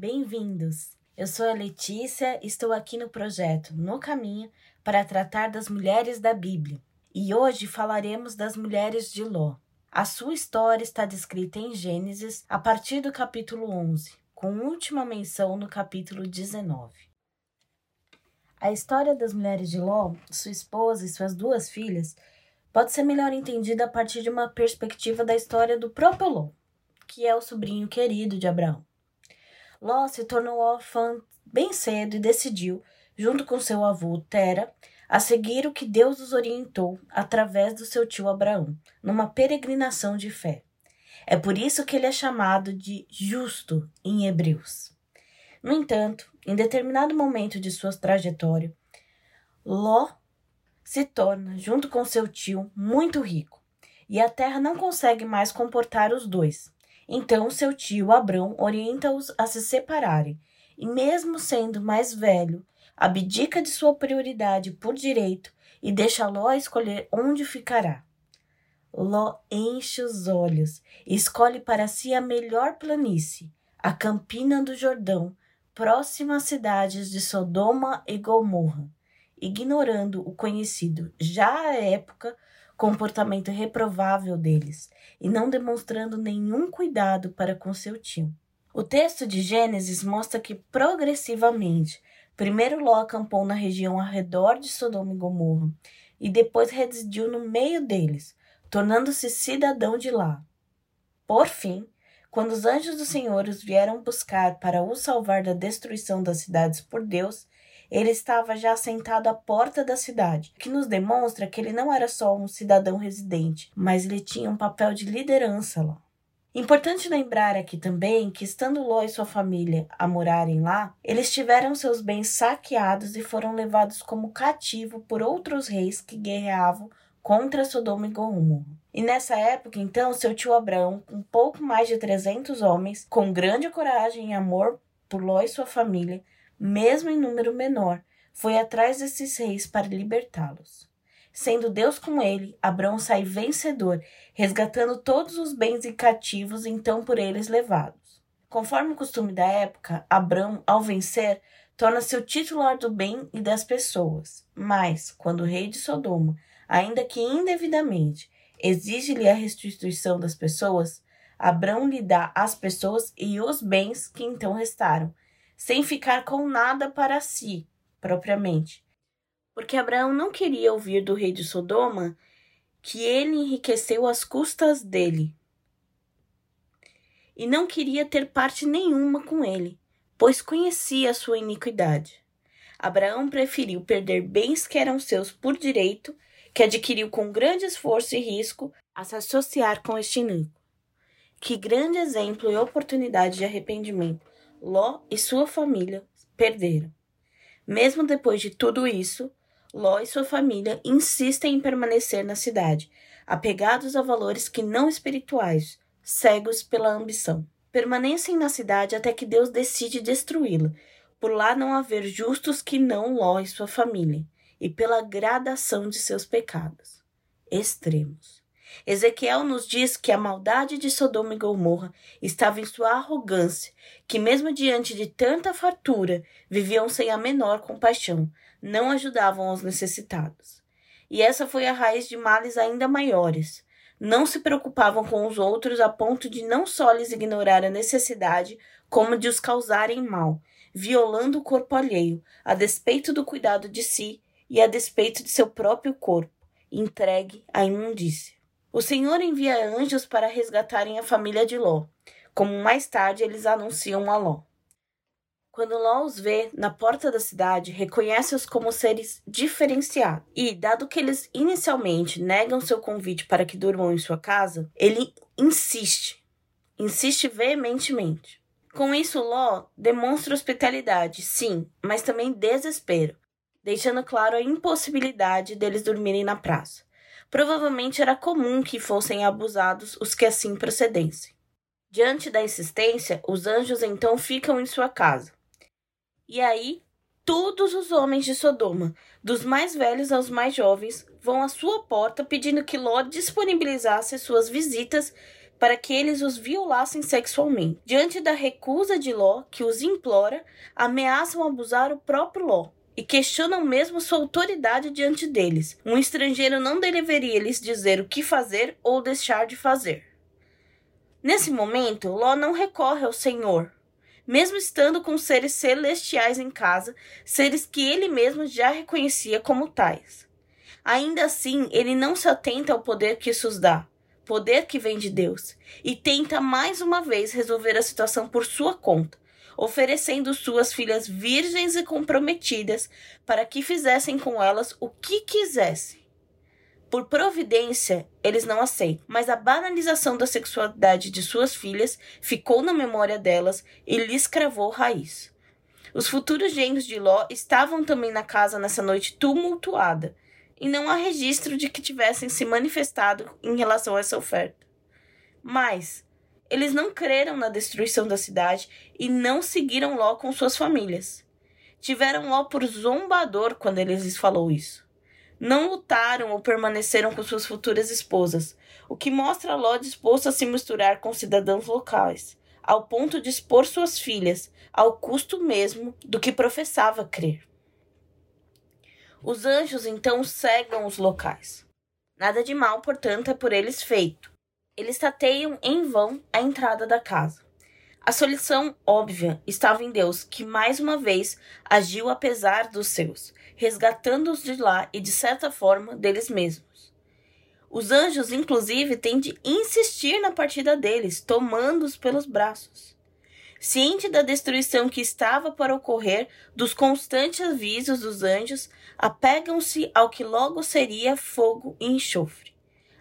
Bem-vindos! Eu sou a Letícia estou aqui no projeto No Caminho para tratar das mulheres da Bíblia. E hoje falaremos das mulheres de Ló. A sua história está descrita em Gênesis a partir do capítulo 11, com última menção no capítulo 19. A história das mulheres de Ló, sua esposa e suas duas filhas, pode ser melhor entendida a partir de uma perspectiva da história do próprio Ló, que é o sobrinho querido de Abraão. Ló se tornou órfã bem cedo e decidiu, junto com seu avô Tera, a seguir o que Deus os orientou através do seu tio Abraão, numa peregrinação de fé. É por isso que ele é chamado de justo em Hebreus. No entanto, em determinado momento de sua trajetória, Ló se torna, junto com seu tio, muito rico, e a terra não consegue mais comportar os dois. Então seu tio Abrão orienta-os a se separarem, e mesmo sendo mais velho, abdica de sua prioridade por direito e deixa Ló escolher onde ficará. Ló enche os olhos e escolhe para si a melhor planície, a Campina do Jordão, próxima às cidades de Sodoma e Gomorra, ignorando o conhecido já à época comportamento reprovável deles e não demonstrando nenhum cuidado para com seu tio. O texto de Gênesis mostra que progressivamente, primeiro Ló acampou na região ao redor de Sodoma e Gomorra e depois residiu no meio deles, tornando-se cidadão de lá. Por fim, quando os anjos do Senhor os vieram buscar para o salvar da destruição das cidades por Deus, ele estava já sentado à porta da cidade, que nos demonstra que ele não era só um cidadão residente, mas ele tinha um papel de liderança lá. Importante lembrar aqui também que, estando Ló e sua família a morarem lá, eles tiveram seus bens saqueados e foram levados como cativo por outros reis que guerreavam contra Sodoma e Gomorra. E nessa época, então, seu tio Abraão, com pouco mais de 300 homens, com grande coragem e amor por Ló e sua família, mesmo em número menor, foi atrás desses reis para libertá-los. Sendo Deus com ele, Abraão sai vencedor, resgatando todos os bens e cativos então por eles levados. Conforme o costume da época, Abraão, ao vencer, torna-se o titular do bem e das pessoas. Mas, quando o rei de Sodoma, ainda que indevidamente, exige-lhe a restituição das pessoas, Abraão lhe dá as pessoas e os bens que então restaram, sem ficar com nada para si, propriamente. Porque Abraão não queria ouvir do rei de Sodoma que ele enriqueceu às custas dele. E não queria ter parte nenhuma com ele, pois conhecia sua iniquidade. Abraão preferiu perder bens que eram seus por direito, que adquiriu com grande esforço e risco, a se associar com este iníquo. Que grande exemplo e oportunidade de arrependimento Ló e sua família perderam. Mesmo depois de tudo isso, Ló e sua família insistem em permanecer na cidade, apegados a valores que não espirituais, cegos pela ambição. Permanecem na cidade até que Deus decide destruí-la, por lá não haver justos que não Ló e sua família, e pela gradação de seus pecados extremos. Ezequiel nos diz que a maldade de Sodoma e Gomorra estava em sua arrogância, que mesmo diante de tanta fartura, viviam sem a menor compaixão, não ajudavam os necessitados. E essa foi a raiz de males ainda maiores. Não se preocupavam com os outros a ponto de não só lhes ignorar a necessidade, como de os causarem mal, violando o corpo alheio, a despeito do cuidado de si e a despeito de seu próprio corpo, entregue à imundícia. O Senhor envia anjos para resgatarem a família de Ló, como mais tarde eles anunciam a Ló. Quando Ló os vê na porta da cidade, reconhece-os como seres diferenciados. E, dado que eles inicialmente negam seu convite para que durmam em sua casa, ele insiste, insiste veementemente. Com isso, Ló demonstra hospitalidade, sim, mas também desespero, deixando claro a impossibilidade deles dormirem na praça. Provavelmente era comum que fossem abusados os que assim procedessem. Diante da insistência, os anjos então ficam em sua casa. E aí, todos os homens de Sodoma, dos mais velhos aos mais jovens, vão à sua porta pedindo que Ló disponibilizasse suas visitas para que eles os violassem sexualmente. Diante da recusa de Ló, que os implora, ameaçam abusar o próprio Ló e questionam mesmo sua autoridade diante deles. Um estrangeiro não deveria lhes dizer o que fazer ou deixar de fazer. Nesse momento, Ló não recorre ao Senhor, mesmo estando com seres celestiais em casa, seres que ele mesmo já reconhecia como tais. Ainda assim, ele não se atenta ao poder que isso os dá, poder que vem de Deus, e tenta mais uma vez resolver a situação por sua conta, oferecendo suas filhas virgens e comprometidas para que fizessem com elas o que quisessem. Por providência, eles não aceitam, mas a banalização da sexualidade de suas filhas ficou na memória delas e lhes cravou raiz. Os futuros genros de Ló estavam também na casa nessa noite tumultuada, e não há registro de que tivessem se manifestado em relação a essa oferta. Mas eles não creram na destruição da cidade e não seguiram Ló com suas famílias. Tiveram Ló por zombador quando ele lhes falou isso. Não lutaram ou permaneceram com suas futuras esposas, o que mostra Ló disposto a se misturar com cidadãos locais, ao ponto de expor suas filhas, ao custo mesmo do que professava crer. Os anjos então cegam os locais. Nada de mal, portanto, é por eles feito. Eles tateiam em vão a entrada da casa. A solução óbvia estava em Deus, que mais uma vez agiu apesar dos seus, resgatando-os de lá e, de certa forma, deles mesmos. Os anjos, inclusive, têm de insistir na partida deles, tomando-os pelos braços. Ciente da destruição que estava para ocorrer, dos constantes avisos dos anjos, apegam-se ao que logo seria fogo e enxofre.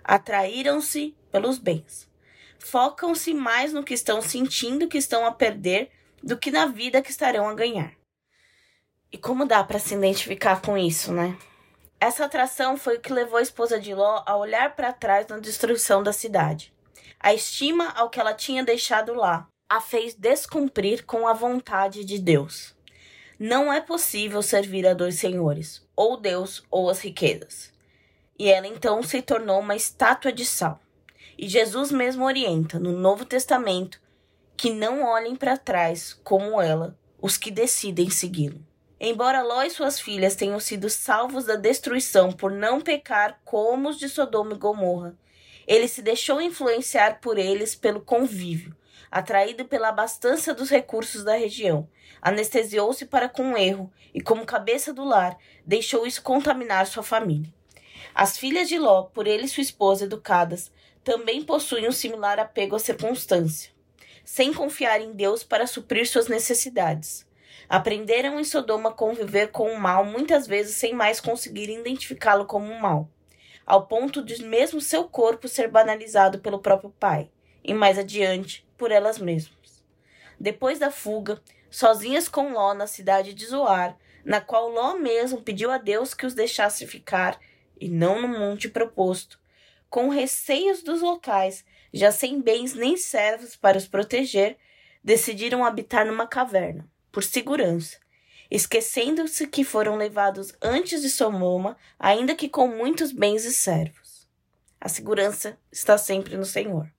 Atraíram-se pelos bens. Focam-se mais no que estão sentindo que estão a perder do que na vida que estarão a ganhar. E como dá para se identificar com isso, né? Essa atração foi o que levou a esposa de Ló a olhar para trás na destruição da cidade. A estima ao que ela tinha deixado lá, a fez descumprir com a vontade de Deus. Não é possível servir a dois senhores, ou Deus ou as riquezas. E ela então se tornou uma estátua de sal. E Jesus mesmo orienta no Novo Testamento que não olhem para trás como ela os que decidem segui-lo. Embora Ló e suas filhas tenham sido salvos da destruição por não pecar como os de Sodoma e Gomorra, ele se deixou influenciar por eles pelo convívio, atraído pela abastança dos recursos da região, anestesiou-se para com o erro e, como cabeça do lar, deixou isso contaminar sua família. As filhas de Ló, por ele e sua esposa educadas, também possuem um similar apego à circunstância, sem confiar em Deus para suprir suas necessidades. Aprenderam em Sodoma a conviver com o mal, muitas vezes sem mais conseguir identificá-lo como um mal, ao ponto de mesmo seu corpo ser banalizado pelo próprio pai, e mais adiante, por elas mesmas. Depois da fuga, sozinhas com Ló na cidade de Zoar, na qual Ló mesmo pediu a Deus que os deixasse ficar, e não no monte proposto, com receios dos locais, já sem bens nem servos para os proteger, decidiram habitar numa caverna, por segurança, esquecendo-se que foram levados antes de Somoma, ainda que com muitos bens e servos. A segurança está sempre no Senhor.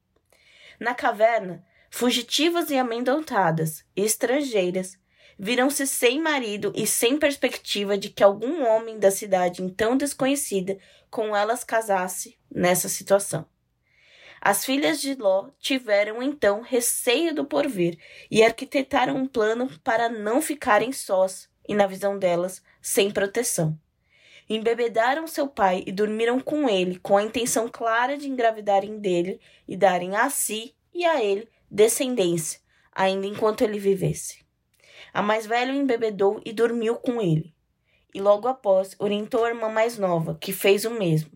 Na caverna, fugitivas e amedrontadas, estrangeiras, viram-se sem marido e sem perspectiva de que algum homem da cidade então desconhecida com elas casasse nessa situação. As filhas de Ló tiveram então receio do porvir e arquitetaram um plano para não ficarem sós e, na visão delas, sem proteção. Embebedaram seu pai e dormiram com ele, com a intenção clara de engravidarem dele e darem a si e a ele descendência, ainda enquanto ele vivesse. A mais velha o embebedou e dormiu com ele. E logo após orientou a irmã mais nova, que fez o mesmo.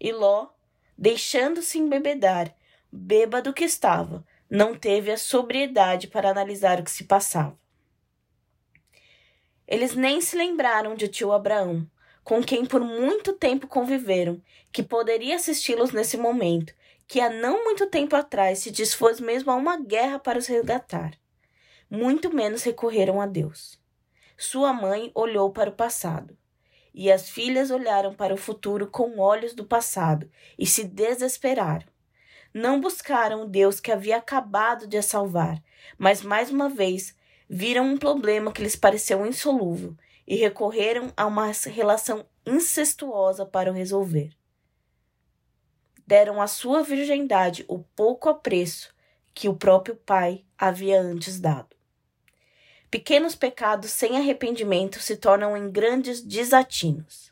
E Ló, deixando-se embebedar, bêbado que estava, não teve a sobriedade para analisar o que se passava. Eles nem se lembraram de tio Abraão, com quem por muito tempo conviveram, que poderia assisti-los nesse momento que há não muito tempo atrás se dispôs mesmo a uma guerra para os resgatar. Muito menos recorreram a Deus. Sua mãe olhou para o passado, e as filhas olharam para o futuro com olhos do passado e se desesperaram. não buscaram o Deus que havia acabado de a salvar, mas mais uma vez viram um problema que lhes pareceu insolúvel e recorreram a uma relação incestuosa para o resolver. Deram à sua virgindade o pouco apreço que o próprio pai havia antes dado. Pequenos pecados sem arrependimento se tornam em grandes desatinos.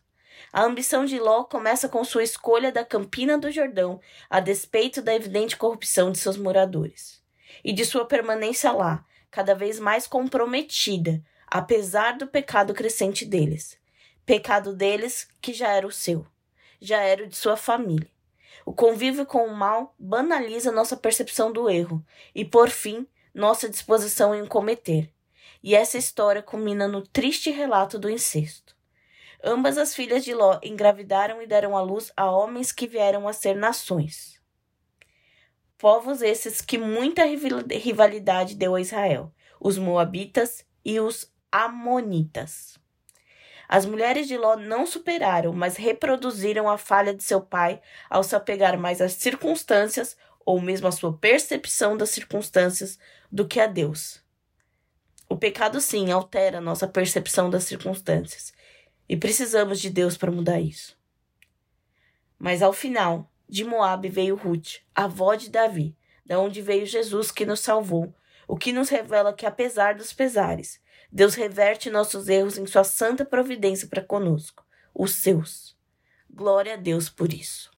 A ambição de Ló começa com sua escolha da Campina do Jordão, a despeito da evidente corrupção de seus moradores, e de sua permanência lá, cada vez mais comprometida, apesar do pecado crescente deles. Pecado deles que já era o seu, já era o de sua família. O convívio com o mal banaliza nossa percepção do erro e, por fim, nossa disposição em cometer. E essa história culmina no triste relato do incesto. Ambas as filhas de Ló engravidaram e deram à luz a homens que vieram a ser nações. Povos esses que muita rivalidade deu a Israel, os Moabitas e os Amonitas. As mulheres de Ló não superaram, mas reproduziram a falha de seu pai ao se apegar mais às circunstâncias, ou mesmo à sua percepção das circunstâncias, do que a Deus. O pecado, sim, altera nossa percepção das circunstâncias, e precisamos de Deus para mudar isso. Mas ao final, de Moabe veio Ruth, avó de Davi, da onde veio Jesus que nos salvou, o que nos revela que apesar dos pesares, Deus reverte nossos erros em sua santa providência para conosco, os seus. Glória a Deus por isso.